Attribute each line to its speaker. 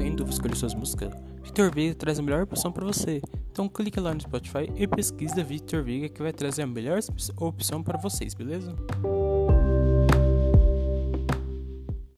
Speaker 1: está em dúvida escolher suas músicas, Vitor Veiga traz a melhor opção para você. Então clique lá no Spotify e pesquisa Vitor Veiga que vai trazer a melhor opção para vocês, beleza?